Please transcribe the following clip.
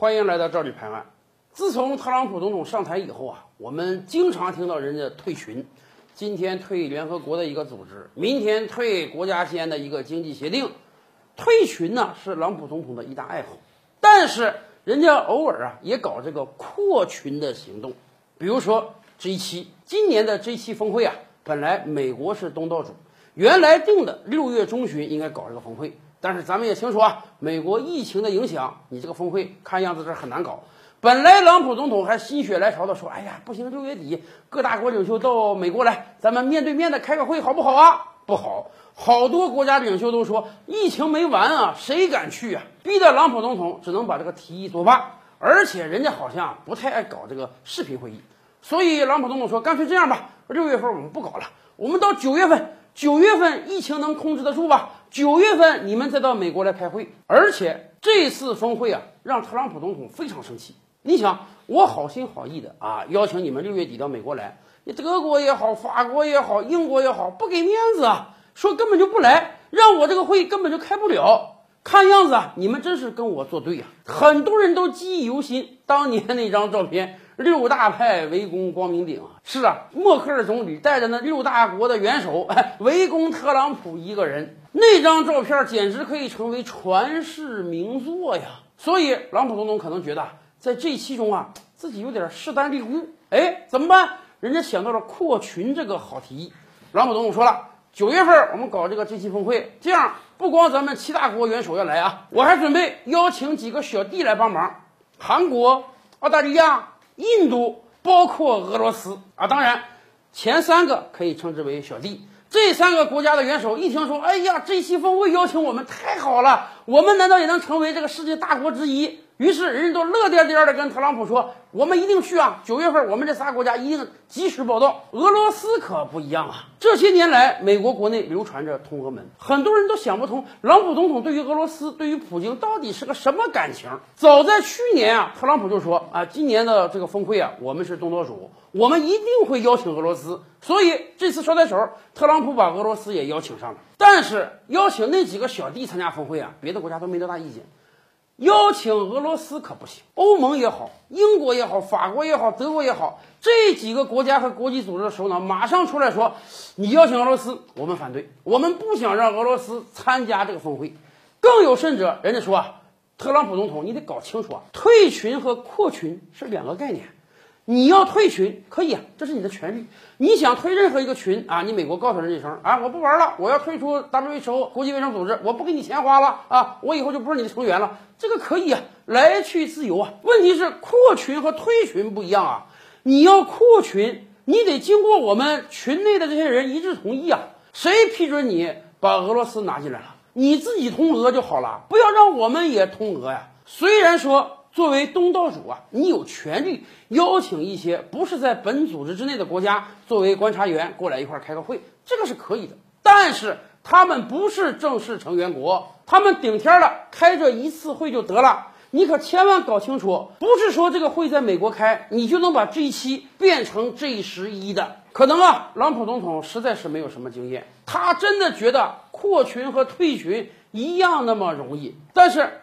欢迎来到赵理拍案。自从特朗普总统上台以后啊，我们经常听到人家退群，今天退联合国的一个组织，明天退国家间的一个经济协定。退群呢是朗普总统的一大爱好，但是人家偶尔啊也搞这个扩群的行动。比如说 G7，今年的 G7 峰会啊，本来美国是东道主，原来定的六月中旬应该搞这个峰会。但是咱们也清楚啊，美国疫情的影响，你这个峰会看样子是很难搞。本来朗普总统还心血来潮的说：“哎呀，不行，六月底各大国领袖到美国来，咱们面对面的开个会好不好啊？”不好，好多国家领袖都说疫情没完啊，谁敢去啊？逼得朗普总统只能把这个提议作罢。而且人家好像不太爱搞这个视频会议，所以朗普总统说：“干脆这样吧，六月份我们不搞了，我们到九月份。”九月份疫情能控制得住吧？九月份你们再到美国来开会，而且这次峰会啊，让特朗普总统非常生气。你想，我好心好意的啊，邀请你们六月底到美国来，你德国也好，法国也好，英国也好，不给面子啊，说根本就不来，让我这个会根本就开不了。看样子啊，你们真是跟我作对呀！很多人都记忆犹新，当年那张照片。六大派围攻光明顶啊！是啊，默克尔总理带着那六大国的元首围攻特朗普一个人，那张照片简直可以成为传世名作呀！所以，朗普总统可能觉得在这期中啊，自己有点势单力孤。哎，怎么办？人家想到了扩群这个好提议。朗普总统说了，九月份我们搞这个 G7 峰会，这样不光咱们七大国元首要来啊，我还准备邀请几个小弟来帮忙，韩国、澳大利亚。印度包括俄罗斯啊，当然前三个可以称之为小弟。这三个国家的元首一听说，哎呀，这西峰会邀请我们，太好了，我们难道也能成为这个世界大国之一？于是，人家都乐颠颠的跟特朗普说：“我们一定去啊！九月份，我们这仨国家一定及时报道。”俄罗斯可不一样啊！这些年来，美国国内流传着通俄门，很多人都想不通，朗普总统对于俄罗斯、对于普京到底是个什么感情？早在去年啊，特朗普就说：“啊，今年的这个峰会啊，我们是东道主，我们一定会邀请俄罗斯。”所以这次捎带手，特朗普把俄罗斯也邀请上了。但是邀请那几个小弟参加峰会啊，别的国家都没多大意见。邀请俄罗斯可不行，欧盟也好，英国也好，法国也好，德国也好，这几个国家和国际组织的首脑马上出来说：“你邀请俄罗斯，我们反对，我们不想让俄罗斯参加这个峰会。”更有甚者，人家说啊，特朗普总统，你得搞清楚啊，退群和扩群是两个概念。你要退群可以啊，这是你的权利。你想退任何一个群啊，你美国告诉人一声啊，我不玩了，我要退出 WHO 国际卫生组织，我不给你钱花了啊，我以后就不是你的成员了，这个可以啊，来去自由啊。问题是扩群和退群不一样啊，你要扩群，你得经过我们群内的这些人一致同意啊，谁批准你把俄罗斯拿进来了？你自己通俄就好了，不要让我们也通俄呀。虽然说。作为东道主啊，你有权利邀请一些不是在本组织之内的国家作为观察员过来一块儿开个会，这个是可以的。但是他们不是正式成员国，他们顶天了开这一次会就得了。你可千万搞清楚，不是说这个会在美国开，你就能把 G 七变成 G 十一的。可能啊，特朗普总统实在是没有什么经验，他真的觉得扩群和退群一样那么容易，但是。